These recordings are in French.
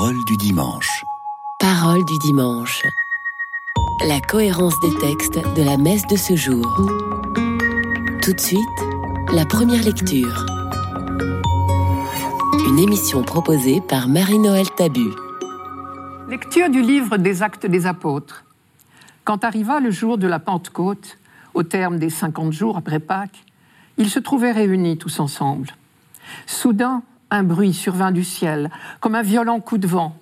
Parole du dimanche. Parole du dimanche. La cohérence des textes de la messe de ce jour. Tout de suite, la première lecture. Une émission proposée par Marie-Noël Tabu. Lecture du livre des Actes des Apôtres. Quand arriva le jour de la Pentecôte, au terme des cinquante jours après Pâques, ils se trouvaient réunis tous ensemble. Soudain, un bruit survint du ciel, comme un violent coup de vent.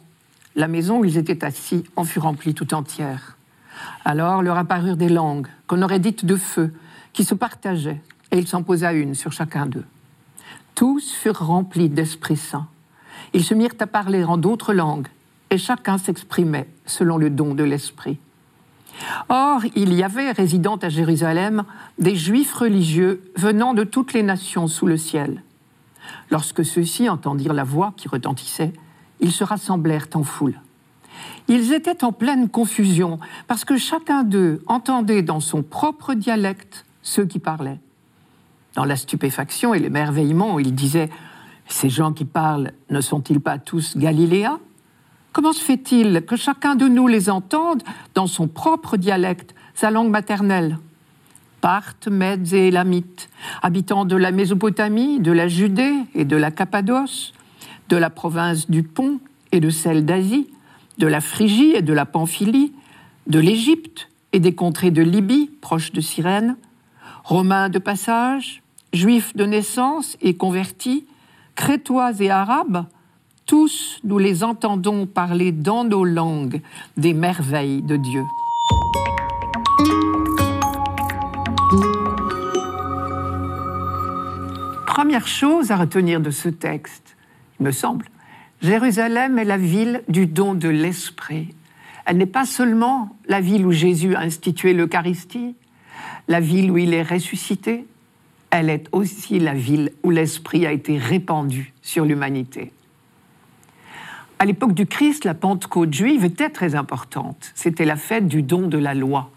La maison où ils étaient assis en fut remplie tout entière. Alors leur apparurent des langues, qu'on aurait dites de feu, qui se partageaient, et il s'en posa une sur chacun d'eux. Tous furent remplis d'Esprit Saint. Ils se mirent à parler en d'autres langues, et chacun s'exprimait selon le don de l'Esprit. Or, il y avait, résidant à Jérusalem, des Juifs religieux venant de toutes les nations sous le ciel. Lorsque ceux-ci entendirent la voix qui retentissait, ils se rassemblèrent en foule. Ils étaient en pleine confusion, parce que chacun d'eux entendait dans son propre dialecte ceux qui parlaient. Dans la stupéfaction et l'émerveillement, ils disaient Ces gens qui parlent ne sont-ils pas tous galiléens? Comment se fait-il que chacun de nous les entende dans son propre dialecte, sa langue maternelle? Parthes, Mèdes et Élamites, habitants de la Mésopotamie, de la Judée et de la Cappadoce, de la province du Pont et de celle d'Asie, de la Phrygie et de la Pamphylie, de l'Égypte et des contrées de Libye, proches de Cyrène, Romains de passage, Juifs de naissance et convertis, Crétois et Arabes, tous nous les entendons parler dans nos langues des merveilles de Dieu. Première chose à retenir de ce texte, il me semble, Jérusalem est la ville du don de l'Esprit. Elle n'est pas seulement la ville où Jésus a institué l'Eucharistie, la ville où il est ressuscité, elle est aussi la ville où l'Esprit a été répandu sur l'humanité. À l'époque du Christ, la Pentecôte juive était très importante. C'était la fête du don de la loi,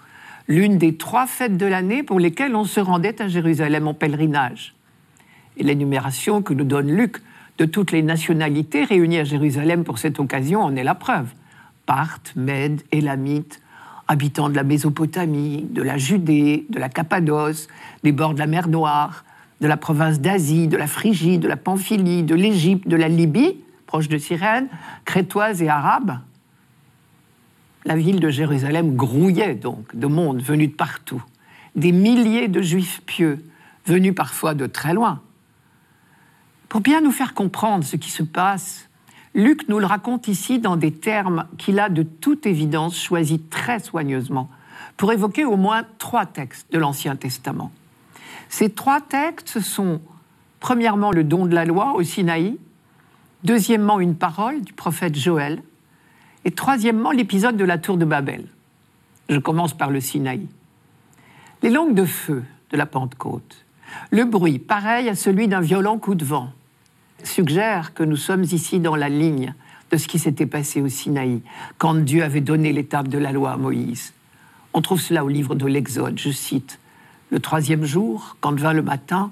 l'une des trois fêtes de l'année pour lesquelles on se rendait à Jérusalem en pèlerinage. L'énumération que nous donne Luc de toutes les nationalités réunies à Jérusalem pour cette occasion en est la preuve. Parthes, Mèdes, Élamites, habitants de la Mésopotamie, de la Judée, de la Cappadoce, des bords de la mer Noire, de la province d'Asie, de la Phrygie, de la Pamphylie, de l'Égypte, de la Libye, proche de Cyrène, crétoise et arabe. La ville de Jérusalem grouillait donc de monde venu de partout, des milliers de juifs pieux, venus parfois de très loin. Pour bien nous faire comprendre ce qui se passe, Luc nous le raconte ici dans des termes qu'il a de toute évidence choisis très soigneusement pour évoquer au moins trois textes de l'Ancien Testament. Ces trois textes sont premièrement le don de la loi au Sinaï, deuxièmement une parole du prophète Joël, et troisièmement l'épisode de la tour de Babel. Je commence par le Sinaï. Les langues de feu de la Pentecôte, le bruit pareil à celui d'un violent coup de vent, suggère que nous sommes ici dans la ligne de ce qui s'était passé au Sinaï, quand Dieu avait donné l'étape de la loi à Moïse. On trouve cela au livre de l'Exode, je cite. Le troisième jour, quand vint le matin,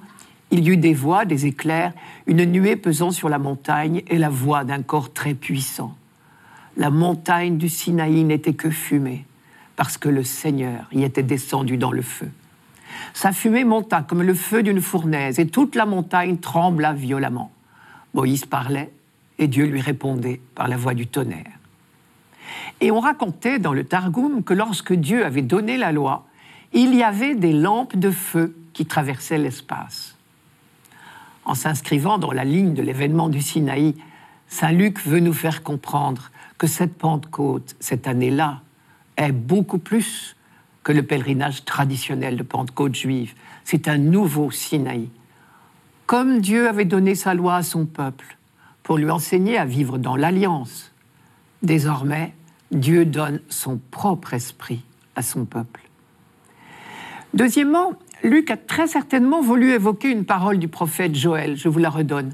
il y eut des voix, des éclairs, une nuée pesant sur la montagne et la voix d'un corps très puissant. La montagne du Sinaï n'était que fumée, parce que le Seigneur y était descendu dans le feu. Sa fumée monta comme le feu d'une fournaise, et toute la montagne trembla violemment. Moïse parlait, et Dieu lui répondait par la voix du tonnerre. Et on racontait dans le Targum que lorsque Dieu avait donné la loi, il y avait des lampes de feu qui traversaient l'espace. En s'inscrivant dans la ligne de l'événement du Sinaï, Saint Luc veut nous faire comprendre que cette Pentecôte, cette année-là, est beaucoup plus que le pèlerinage traditionnel de Pentecôte juive. C'est un nouveau Sinaï. Comme Dieu avait donné sa loi à son peuple pour lui enseigner à vivre dans l'alliance, désormais, Dieu donne son propre esprit à son peuple. Deuxièmement, Luc a très certainement voulu évoquer une parole du prophète Joël, je vous la redonne.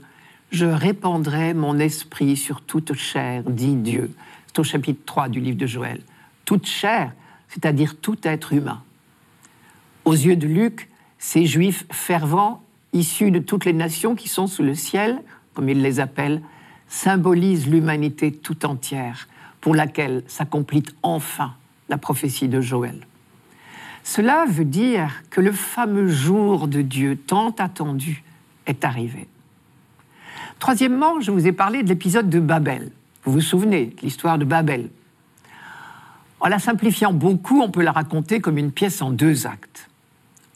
Je répandrai mon esprit sur toute chair, dit Dieu. C'est au chapitre 3 du livre de Joël. Toute chair, c'est-à-dire tout être humain. Aux yeux de Luc, ces juifs fervents, issus de toutes les nations qui sont sous le ciel, comme il les appelle, symbolise l'humanité tout entière pour laquelle s'accomplit enfin la prophétie de Joël. Cela veut dire que le fameux jour de Dieu tant attendu est arrivé. Troisièmement, je vous ai parlé de l'épisode de Babel. Vous vous souvenez de l'histoire de Babel? En la simplifiant beaucoup, on peut la raconter comme une pièce en deux actes.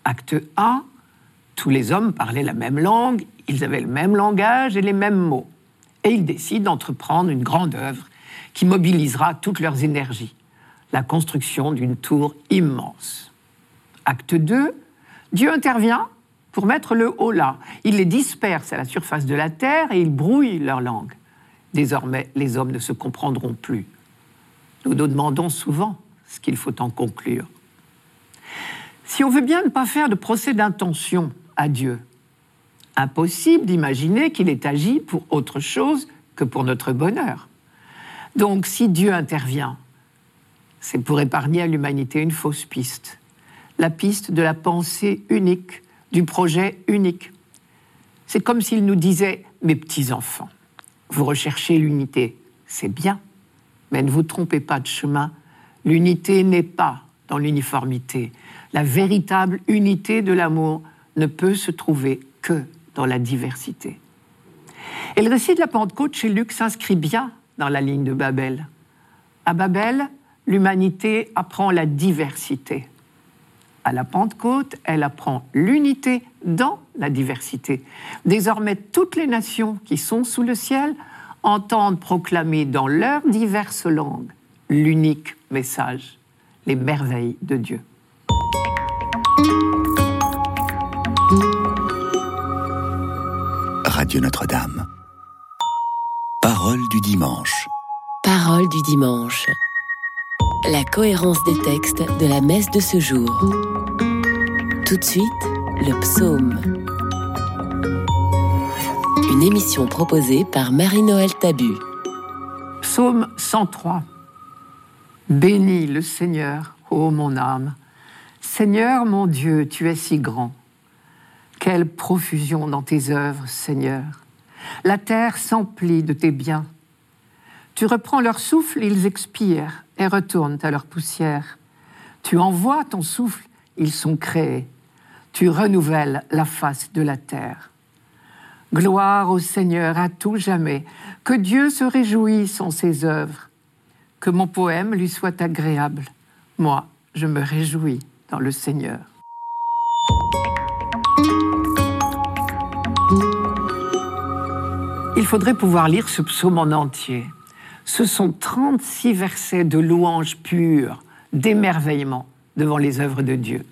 Acte 1, tous les hommes parlaient la même langue, ils avaient le même langage et les mêmes mots. Et ils décident d'entreprendre une grande œuvre qui mobilisera toutes leurs énergies, la construction d'une tour immense. Acte 2, Dieu intervient pour mettre le haut là. Il les disperse à la surface de la terre et il brouille leur langue. Désormais, les hommes ne se comprendront plus. Nous nous demandons souvent ce qu'il faut en conclure. Si on veut bien ne pas faire de procès d'intention Dieu, impossible d'imaginer qu'il ait agi pour autre chose que pour notre bonheur. Donc si Dieu intervient, c'est pour épargner à l'humanité une fausse piste, la piste de la pensée unique, du projet unique. C'est comme s'il nous disait, mes petits-enfants, vous recherchez l'unité, c'est bien, mais ne vous trompez pas de chemin, l'unité n'est pas dans l'uniformité. La véritable unité de l'amour ne peut se trouver que dans la diversité. Et le récit de la Pentecôte chez Luc s'inscrit bien dans la ligne de Babel. À Babel, l'humanité apprend la diversité. À la Pentecôte, elle apprend l'unité dans la diversité. Désormais, toutes les nations qui sont sous le ciel entendent proclamer dans leurs diverses langues l'unique message, les merveilles de Dieu. Radio Notre-Dame. Parole du dimanche. Parole du dimanche. La cohérence des textes de la messe de ce jour. Tout de suite, le psaume. Une émission proposée par Marie-Noël Tabu. Psaume 103. Bénis le Seigneur, ô mon âme. Seigneur mon Dieu, tu es si grand. Quelle profusion dans tes œuvres, Seigneur. La terre s'emplit de tes biens. Tu reprends leur souffle, ils expirent et retournent à leur poussière. Tu envoies ton souffle, ils sont créés. Tu renouvelles la face de la terre. Gloire au Seigneur à tout jamais. Que Dieu se réjouisse en ses œuvres. Que mon poème lui soit agréable. Moi, je me réjouis dans le Seigneur. Il faudrait pouvoir lire ce psaume en entier. Ce sont 36 versets de louange pure, d'émerveillement devant les œuvres de Dieu.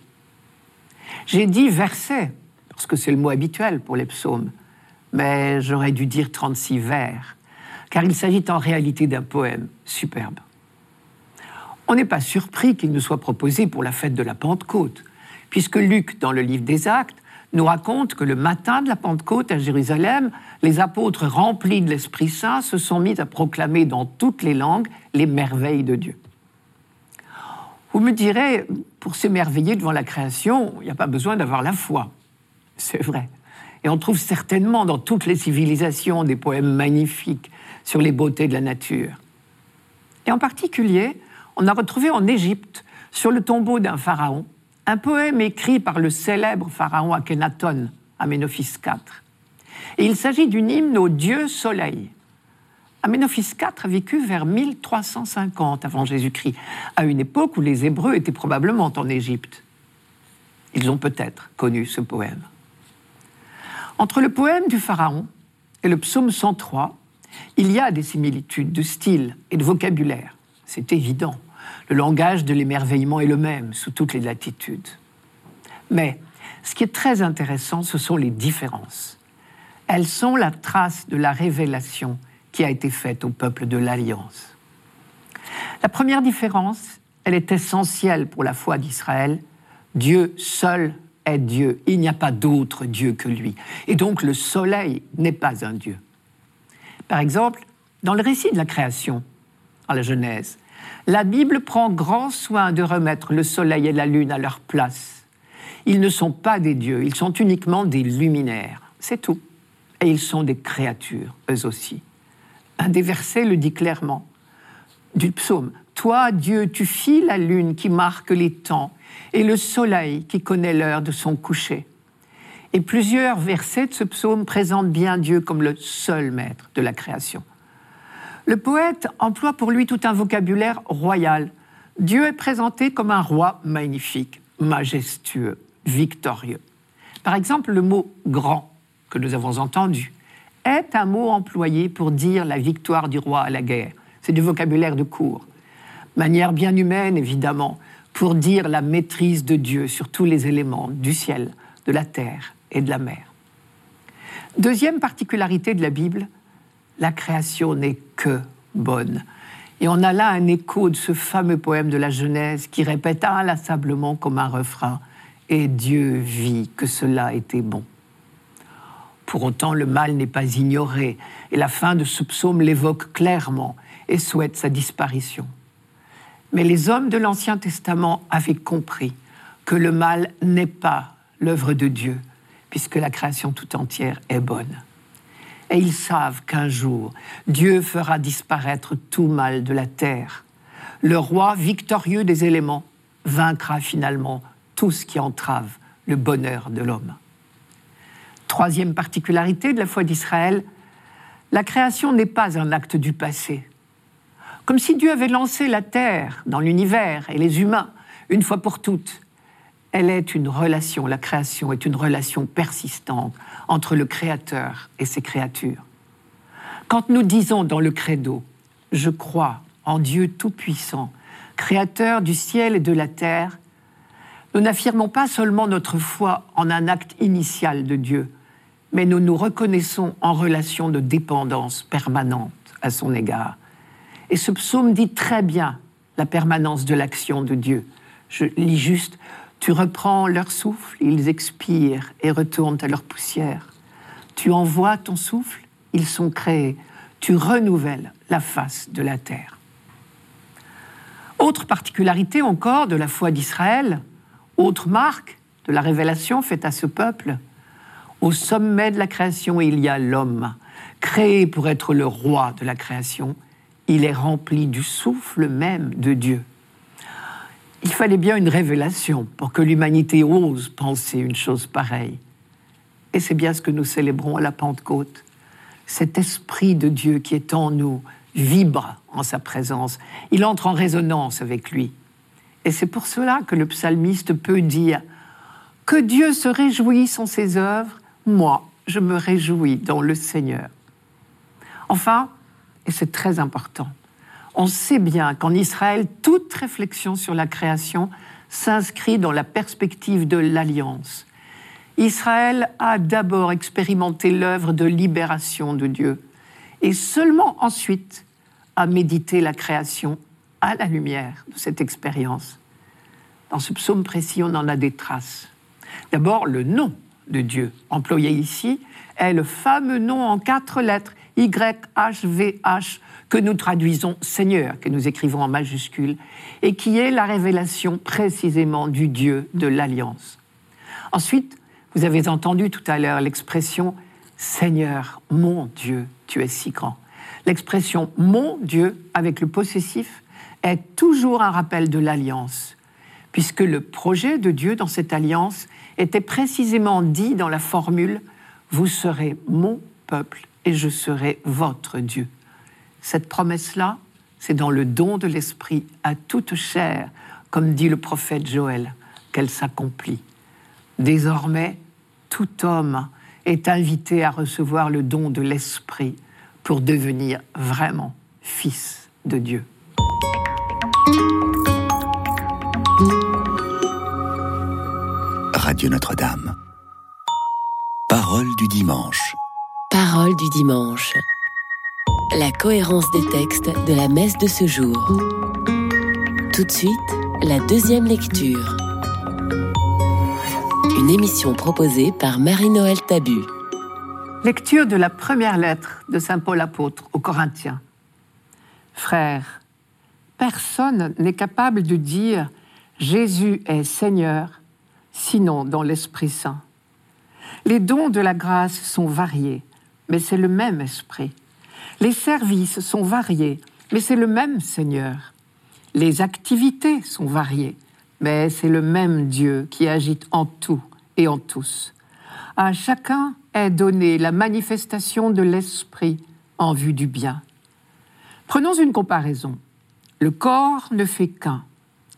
J'ai dit versets, parce que c'est le mot habituel pour les psaumes, mais j'aurais dû dire 36 vers, car il s'agit en réalité d'un poème superbe. On n'est pas surpris qu'il nous soit proposé pour la fête de la Pentecôte, puisque Luc, dans le livre des Actes, nous raconte que le matin de la Pentecôte à Jérusalem, les apôtres remplis de l'Esprit Saint se sont mis à proclamer dans toutes les langues les merveilles de Dieu. Vous me direz, pour s'émerveiller devant la création, il n'y a pas besoin d'avoir la foi. C'est vrai. Et on trouve certainement dans toutes les civilisations des poèmes magnifiques sur les beautés de la nature. Et en particulier, on a retrouvé en Égypte, sur le tombeau d'un pharaon, un poème écrit par le célèbre pharaon Akhenaton, Aménophis IV. Et il s'agit d'une hymne au dieu soleil. Aménophis IV a vécu vers 1350 avant Jésus-Christ, à une époque où les Hébreux étaient probablement en Égypte. Ils ont peut-être connu ce poème. Entre le poème du Pharaon et le psaume 103, il y a des similitudes de style et de vocabulaire. C'est évident. Le langage de l'émerveillement est le même sous toutes les latitudes. Mais ce qui est très intéressant, ce sont les différences. Elles sont la trace de la révélation qui a été faite au peuple de l'Alliance. La première différence, elle est essentielle pour la foi d'Israël. Dieu seul est Dieu. Il n'y a pas d'autre Dieu que lui. Et donc le soleil n'est pas un Dieu. Par exemple, dans le récit de la création, dans la Genèse, la Bible prend grand soin de remettre le soleil et la lune à leur place. Ils ne sont pas des dieux, ils sont uniquement des luminaires. C'est tout. Et ils sont des créatures, eux aussi. Un des versets le dit clairement du psaume. Toi, Dieu, tu fis la lune qui marque les temps et le soleil qui connaît l'heure de son coucher. Et plusieurs versets de ce psaume présentent bien Dieu comme le seul maître de la création. Le poète emploie pour lui tout un vocabulaire royal. Dieu est présenté comme un roi magnifique, majestueux, victorieux. Par exemple, le mot grand que nous avons entendu est un mot employé pour dire la victoire du roi à la guerre. C'est du vocabulaire de cour. Manière bien humaine, évidemment, pour dire la maîtrise de Dieu sur tous les éléments du ciel, de la terre et de la mer. Deuxième particularité de la Bible, la création n'est que bonne. Et on a là un écho de ce fameux poème de la Genèse qui répète inlassablement comme un refrain Et Dieu vit que cela était bon. Pour autant, le mal n'est pas ignoré, et la fin de ce psaume l'évoque clairement et souhaite sa disparition. Mais les hommes de l'Ancien Testament avaient compris que le mal n'est pas l'œuvre de Dieu, puisque la création tout entière est bonne. Et ils savent qu'un jour, Dieu fera disparaître tout mal de la terre. Le roi victorieux des éléments vaincra finalement tout ce qui entrave le bonheur de l'homme. Troisième particularité de la foi d'Israël, la création n'est pas un acte du passé. Comme si Dieu avait lancé la terre dans l'univers et les humains une fois pour toutes. Elle est une relation, la création est une relation persistante entre le Créateur et ses créatures. Quand nous disons dans le credo, je crois en Dieu Tout-Puissant, Créateur du ciel et de la terre, nous n'affirmons pas seulement notre foi en un acte initial de Dieu, mais nous nous reconnaissons en relation de dépendance permanente à son égard. Et ce psaume dit très bien la permanence de l'action de Dieu. Je lis juste, tu reprends leur souffle, ils expirent et retournent à leur poussière. Tu envoies ton souffle, ils sont créés. Tu renouvelles la face de la terre. Autre particularité encore de la foi d'Israël, autre marque de la révélation faite à ce peuple, au sommet de la création, il y a l'homme, créé pour être le roi de la création. Il est rempli du souffle même de Dieu. Il fallait bien une révélation pour que l'humanité ose penser une chose pareille. Et c'est bien ce que nous célébrons à la Pentecôte. Cet esprit de Dieu qui est en nous vibre en sa présence. Il entre en résonance avec lui. Et c'est pour cela que le psalmiste peut dire que Dieu se réjouisse en ses œuvres moi, je me réjouis dans le Seigneur. Enfin, et c'est très important, on sait bien qu'en Israël, toute réflexion sur la création s'inscrit dans la perspective de l'alliance. Israël a d'abord expérimenté l'œuvre de libération de Dieu et seulement ensuite a médité la création à la lumière de cette expérience. Dans ce psaume précis, on en a des traces. D'abord, le nom de Dieu employé ici est le fameux nom en quatre lettres, YHVH, que nous traduisons Seigneur, que nous écrivons en majuscule, et qui est la révélation précisément du Dieu de l'Alliance. Ensuite, vous avez entendu tout à l'heure l'expression Seigneur, mon Dieu, tu es si grand. L'expression mon Dieu avec le possessif est toujours un rappel de l'alliance, puisque le projet de Dieu dans cette alliance était précisément dit dans la formule Vous serez mon peuple et je serai votre Dieu. Cette promesse-là, c'est dans le don de l'Esprit à toute chair, comme dit le prophète Joël, qu'elle s'accomplit. Désormais, tout homme est invité à recevoir le don de l'Esprit pour devenir vraiment fils de Dieu. Radio Notre-Dame. Parole du dimanche. Parole du dimanche. La cohérence des textes de la messe de ce jour. Tout de suite, la deuxième lecture. Une émission proposée par Marie-Noël Tabu. Lecture de la première lettre de Saint Paul apôtre aux Corinthiens. Frères, personne n'est capable de dire Jésus est Seigneur sinon dans l'Esprit Saint. Les dons de la grâce sont variés, mais c'est le même Esprit. Les services sont variés, mais c'est le même Seigneur. Les activités sont variées, mais c'est le même Dieu qui agite en tout et en tous. À chacun est donnée la manifestation de l'Esprit en vue du bien. Prenons une comparaison. Le corps ne fait qu'un.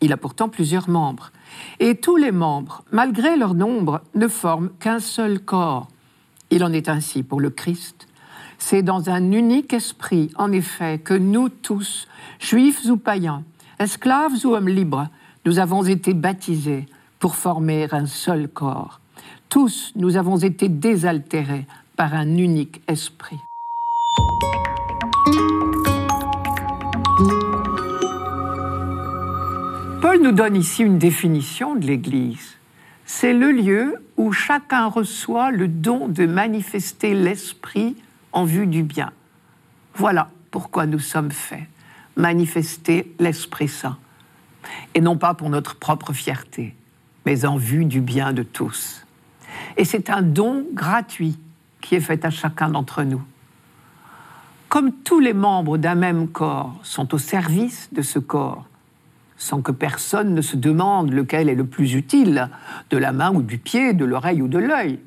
Il a pourtant plusieurs membres. Et tous les membres, malgré leur nombre, ne forment qu'un seul corps. Il en est ainsi pour le Christ. C'est dans un unique esprit, en effet, que nous tous, juifs ou païens, esclaves ou hommes libres, nous avons été baptisés pour former un seul corps. Tous, nous avons été désaltérés par un unique esprit. Paul nous donne ici une définition de l'Église. C'est le lieu où chacun reçoit le don de manifester l'Esprit en vue du bien. Voilà pourquoi nous sommes faits, manifester l'Esprit Saint. Et non pas pour notre propre fierté, mais en vue du bien de tous. Et c'est un don gratuit qui est fait à chacun d'entre nous. Comme tous les membres d'un même corps sont au service de ce corps, sans que personne ne se demande lequel est le plus utile, de la main ou du pied, de l'oreille ou de l'œil.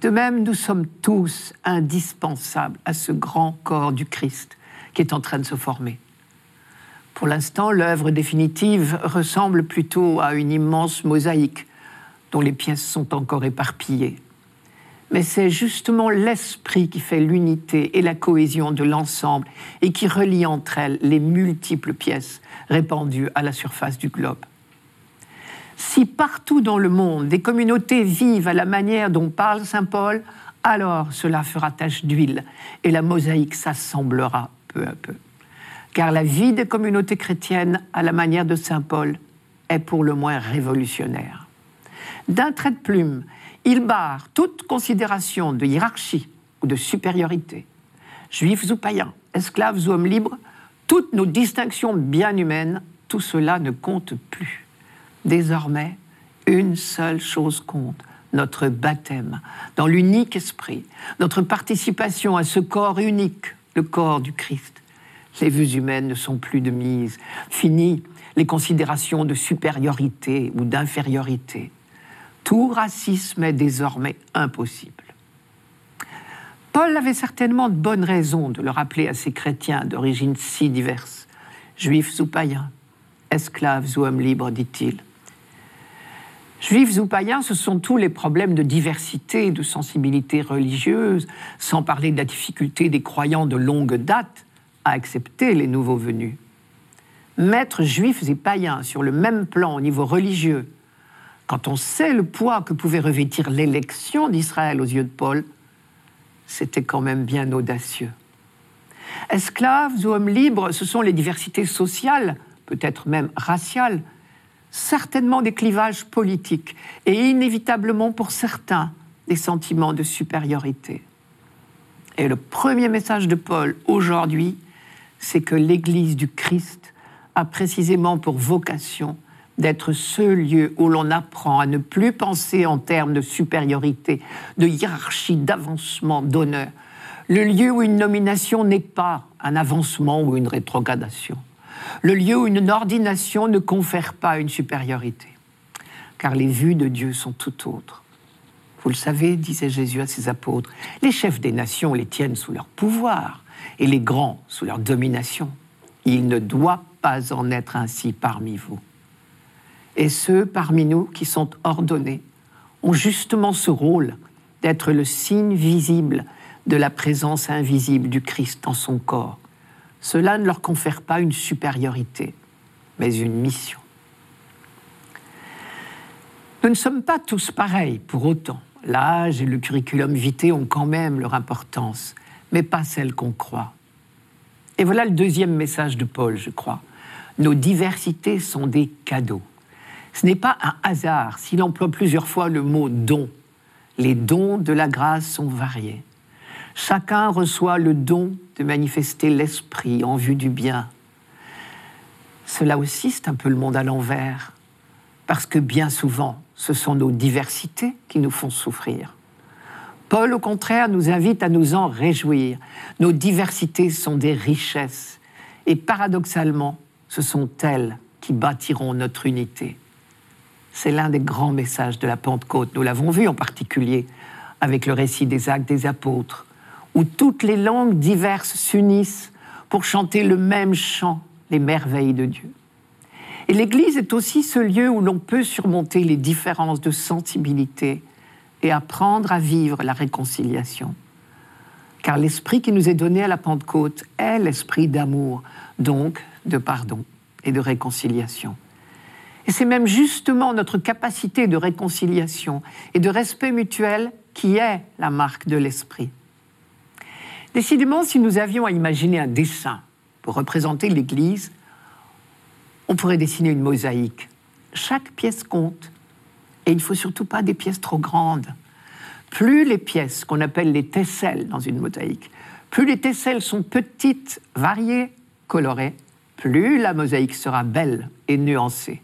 De même, nous sommes tous indispensables à ce grand corps du Christ qui est en train de se former. Pour l'instant, l'œuvre définitive ressemble plutôt à une immense mosaïque dont les pièces sont encore éparpillées. Mais c'est justement l'esprit qui fait l'unité et la cohésion de l'ensemble et qui relie entre elles les multiples pièces répandues à la surface du globe. Si partout dans le monde des communautés vivent à la manière dont parle Saint Paul, alors cela fera tache d'huile et la mosaïque s'assemblera peu à peu. Car la vie des communautés chrétiennes à la manière de Saint Paul est pour le moins révolutionnaire. D'un trait de plume, il barre toute considération de hiérarchie ou de supériorité. Juifs ou païens, esclaves ou hommes libres, toutes nos distinctions bien humaines, tout cela ne compte plus. Désormais, une seule chose compte, notre baptême, dans l'unique esprit, notre participation à ce corps unique, le corps du Christ. Les vues humaines ne sont plus de mise. Fini les considérations de supériorité ou d'infériorité tout racisme est désormais impossible. Paul avait certainement de bonnes raisons de le rappeler à ces chrétiens d'origine si diverses, juifs ou païens, esclaves ou hommes libres, dit-il. Juifs ou païens, ce sont tous les problèmes de diversité, de sensibilité religieuse, sans parler de la difficulté des croyants de longue date à accepter les nouveaux venus. Mettre juifs et païens sur le même plan au niveau religieux, quand on sait le poids que pouvait revêtir l'élection d'Israël aux yeux de Paul, c'était quand même bien audacieux. Esclaves ou hommes libres, ce sont les diversités sociales, peut-être même raciales, certainement des clivages politiques et inévitablement pour certains des sentiments de supériorité. Et le premier message de Paul aujourd'hui, c'est que l'Église du Christ a précisément pour vocation d'être ce lieu où l'on apprend à ne plus penser en termes de supériorité, de hiérarchie, d'avancement, d'honneur. Le lieu où une nomination n'est pas un avancement ou une rétrogradation. Le lieu où une ordination ne confère pas une supériorité. Car les vues de Dieu sont tout autres. Vous le savez, disait Jésus à ses apôtres, les chefs des nations les tiennent sous leur pouvoir et les grands sous leur domination. Il ne doit pas en être ainsi parmi vous et ceux parmi nous qui sont ordonnés ont justement ce rôle d'être le signe visible de la présence invisible du Christ dans son corps. Cela ne leur confère pas une supériorité, mais une mission. Nous ne sommes pas tous pareils pour autant. L'âge et le curriculum vitae ont quand même leur importance, mais pas celle qu'on croit. Et voilà le deuxième message de Paul, je crois. Nos diversités sont des cadeaux. Ce n'est pas un hasard s'il emploie plusieurs fois le mot don. Les dons de la grâce sont variés. Chacun reçoit le don de manifester l'esprit en vue du bien. Cela aussi, c'est un peu le monde à l'envers, parce que bien souvent, ce sont nos diversités qui nous font souffrir. Paul, au contraire, nous invite à nous en réjouir. Nos diversités sont des richesses et paradoxalement, ce sont elles qui bâtiront notre unité. C'est l'un des grands messages de la Pentecôte. Nous l'avons vu en particulier avec le récit des actes des apôtres, où toutes les langues diverses s'unissent pour chanter le même chant, les merveilles de Dieu. Et l'Église est aussi ce lieu où l'on peut surmonter les différences de sensibilité et apprendre à vivre la réconciliation. Car l'esprit qui nous est donné à la Pentecôte est l'esprit d'amour, donc de pardon et de réconciliation. Et c'est même justement notre capacité de réconciliation et de respect mutuel qui est la marque de l'esprit. Décidément, si nous avions à imaginer un dessin pour représenter l'Église, on pourrait dessiner une mosaïque. Chaque pièce compte, et il ne faut surtout pas des pièces trop grandes. Plus les pièces qu'on appelle les tesselles dans une mosaïque, plus les tesselles sont petites, variées, colorées, plus la mosaïque sera belle et nuancée.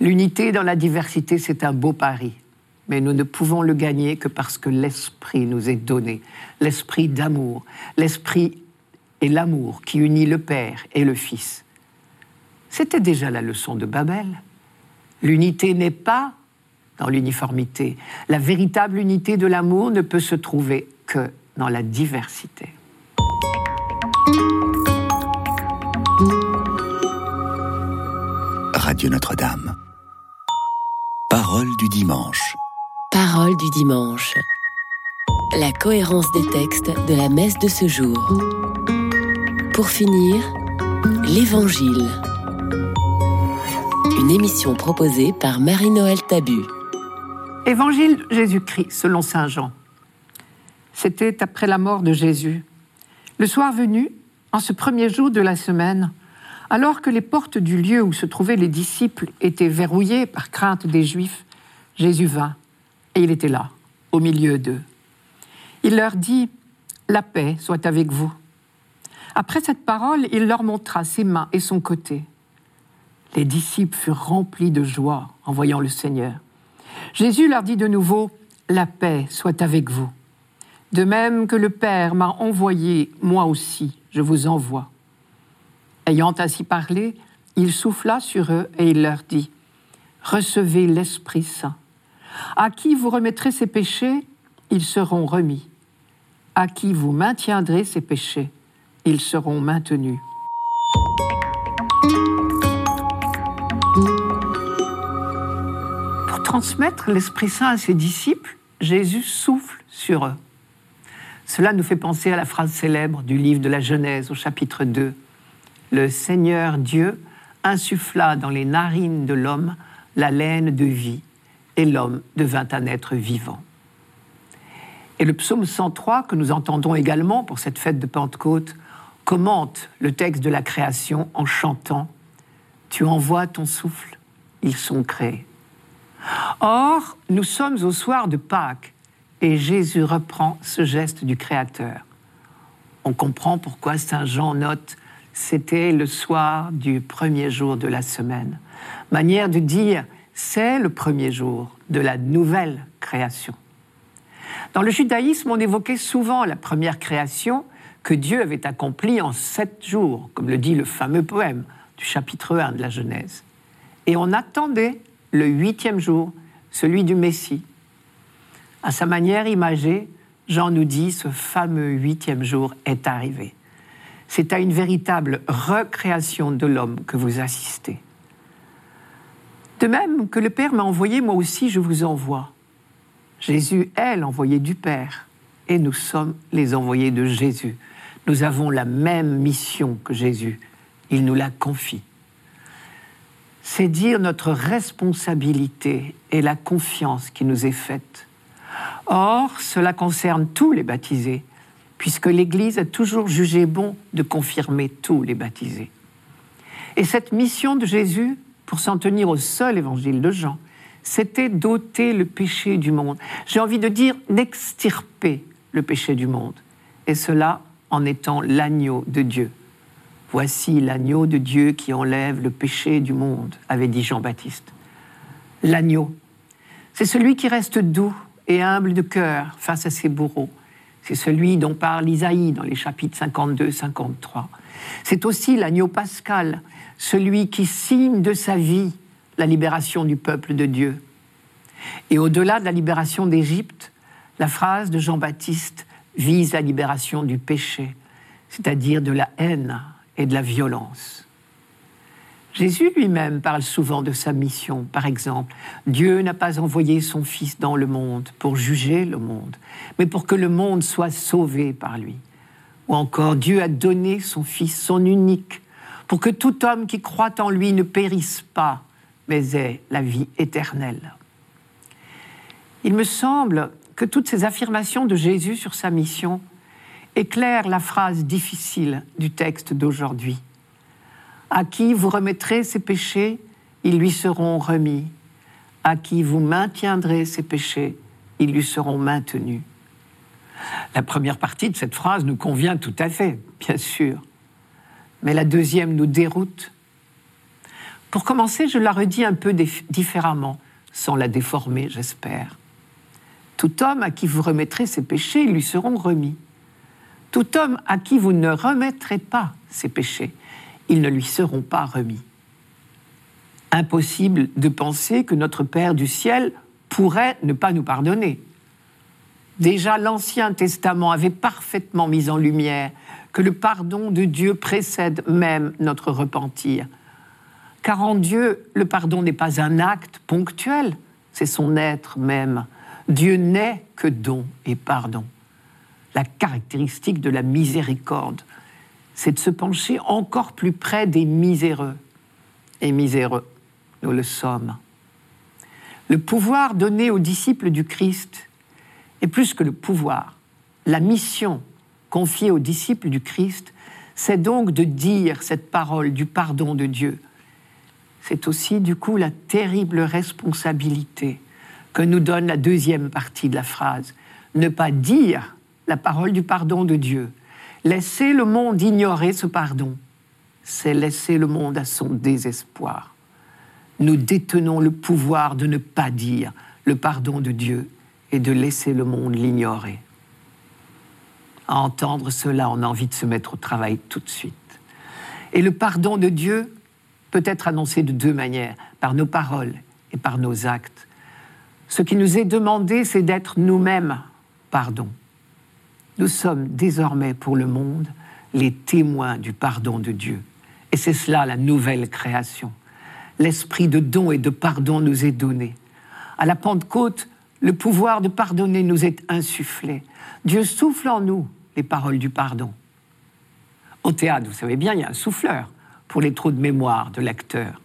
L'unité dans la diversité, c'est un beau pari, mais nous ne pouvons le gagner que parce que l'esprit nous est donné, l'esprit d'amour, l'esprit et l'amour qui unit le Père et le Fils. C'était déjà la leçon de Babel. L'unité n'est pas dans l'uniformité. La véritable unité de l'amour ne peut se trouver que dans la diversité. Radio Notre-Dame. Parole du dimanche. Parole du dimanche. La cohérence des textes de la messe de ce jour. Pour finir, l'Évangile. Une émission proposée par Marie-Noël Tabu. Évangile Jésus-Christ selon Saint Jean. C'était après la mort de Jésus. Le soir venu, en ce premier jour de la semaine, alors que les portes du lieu où se trouvaient les disciples étaient verrouillées par crainte des Juifs, Jésus vint, et il était là, au milieu d'eux. Il leur dit, La paix soit avec vous. Après cette parole, il leur montra ses mains et son côté. Les disciples furent remplis de joie en voyant le Seigneur. Jésus leur dit de nouveau, La paix soit avec vous. De même que le Père m'a envoyé, moi aussi, je vous envoie. Ayant ainsi parlé, il souffla sur eux et il leur dit, Recevez l'Esprit Saint. À qui vous remettrez ses péchés, ils seront remis. À qui vous maintiendrez ses péchés, ils seront maintenus. Pour transmettre l'Esprit Saint à ses disciples, Jésus souffle sur eux. Cela nous fait penser à la phrase célèbre du livre de la Genèse au chapitre 2 le Seigneur Dieu insuffla dans les narines de l'homme la laine de vie, et l'homme devint un être vivant. Et le psaume 103, que nous entendons également pour cette fête de Pentecôte, commente le texte de la création en chantant Tu envoies ton souffle, ils sont créés. Or, nous sommes au soir de Pâques et Jésus reprend ce geste du Créateur. On comprend pourquoi Saint Jean note c'était le soir du premier jour de la semaine. Manière de dire, c'est le premier jour de la nouvelle création. Dans le judaïsme, on évoquait souvent la première création que Dieu avait accomplie en sept jours, comme le dit le fameux poème du chapitre 1 de la Genèse. Et on attendait le huitième jour, celui du Messie. À sa manière imagée, Jean nous dit ce fameux huitième jour est arrivé c'est à une véritable recréation de l'homme que vous assistez. De même que le Père m'a envoyé, moi aussi je vous envoie. Jésus est l'envoyé du Père et nous sommes les envoyés de Jésus. Nous avons la même mission que Jésus. Il nous la confie. C'est dire notre responsabilité et la confiance qui nous est faite. Or, cela concerne tous les baptisés, puisque l'Église a toujours jugé bon de confirmer tous les baptisés. Et cette mission de Jésus, pour s'en tenir au seul évangile de Jean, c'était d'ôter le péché du monde. J'ai envie de dire d'extirper le péché du monde. Et cela en étant l'agneau de Dieu. Voici l'agneau de Dieu qui enlève le péché du monde, avait dit Jean-Baptiste. L'agneau, c'est celui qui reste doux et humble de cœur face à ses bourreaux. C'est celui dont parle Isaïe dans les chapitres 52-53. C'est aussi l'agneau pascal, celui qui signe de sa vie la libération du peuple de Dieu. Et au-delà de la libération d'Égypte, la phrase de Jean-Baptiste vise la libération du péché, c'est-à-dire de la haine et de la violence. Jésus lui-même parle souvent de sa mission. Par exemple, Dieu n'a pas envoyé son Fils dans le monde pour juger le monde, mais pour que le monde soit sauvé par lui. Ou encore, Dieu a donné son Fils, son unique, pour que tout homme qui croit en lui ne périsse pas, mais ait la vie éternelle. Il me semble que toutes ces affirmations de Jésus sur sa mission éclairent la phrase difficile du texte d'aujourd'hui à qui vous remettrez ses péchés, ils lui seront remis. À qui vous maintiendrez ses péchés, ils lui seront maintenus. La première partie de cette phrase nous convient tout à fait, bien sûr. Mais la deuxième nous déroute. Pour commencer, je la redis un peu différemment, sans la déformer, j'espère. Tout homme à qui vous remettrez ses péchés, ils lui seront remis. Tout homme à qui vous ne remettrez pas ses péchés, ils ne lui seront pas remis. Impossible de penser que notre Père du ciel pourrait ne pas nous pardonner. Déjà l'Ancien Testament avait parfaitement mis en lumière que le pardon de Dieu précède même notre repentir. Car en Dieu, le pardon n'est pas un acte ponctuel, c'est son être même. Dieu n'est que don et pardon. La caractéristique de la miséricorde, c'est de se pencher encore plus près des miséreux. Et miséreux, nous le sommes. Le pouvoir donné aux disciples du Christ est plus que le pouvoir. La mission confiée aux disciples du Christ, c'est donc de dire cette parole du pardon de Dieu. C'est aussi du coup la terrible responsabilité que nous donne la deuxième partie de la phrase. Ne pas dire la parole du pardon de Dieu, Laisser le monde ignorer ce pardon, c'est laisser le monde à son désespoir. Nous détenons le pouvoir de ne pas dire le pardon de Dieu et de laisser le monde l'ignorer. À entendre cela, on a envie de se mettre au travail tout de suite. Et le pardon de Dieu peut être annoncé de deux manières, par nos paroles et par nos actes. Ce qui nous est demandé, c'est d'être nous-mêmes pardon. Nous sommes désormais pour le monde les témoins du pardon de Dieu. Et c'est cela la nouvelle création. L'esprit de don et de pardon nous est donné. À la Pentecôte, le pouvoir de pardonner nous est insufflé. Dieu souffle en nous les paroles du pardon. Au théâtre, vous savez bien, il y a un souffleur pour les trous de mémoire de l'acteur.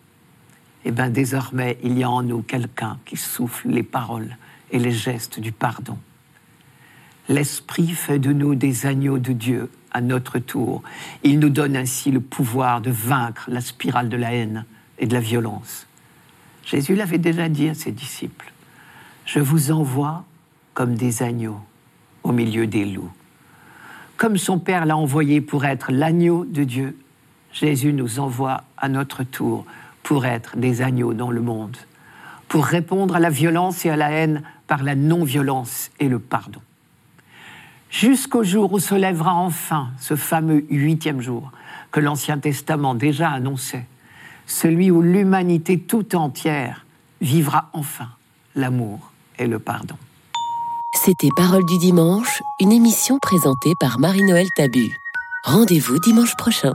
Eh bien, désormais, il y a en nous quelqu'un qui souffle les paroles et les gestes du pardon. L'Esprit fait de nous des agneaux de Dieu à notre tour. Il nous donne ainsi le pouvoir de vaincre la spirale de la haine et de la violence. Jésus l'avait déjà dit à ses disciples. Je vous envoie comme des agneaux au milieu des loups. Comme son Père l'a envoyé pour être l'agneau de Dieu, Jésus nous envoie à notre tour pour être des agneaux dans le monde, pour répondre à la violence et à la haine par la non-violence et le pardon jusqu'au jour où se lèvera enfin ce fameux huitième jour que l'Ancien Testament déjà annonçait, celui où l'humanité tout entière vivra enfin l'amour et le pardon. C'était Parole du dimanche, une émission présentée par Marie-Noël Tabu. Rendez-vous dimanche prochain.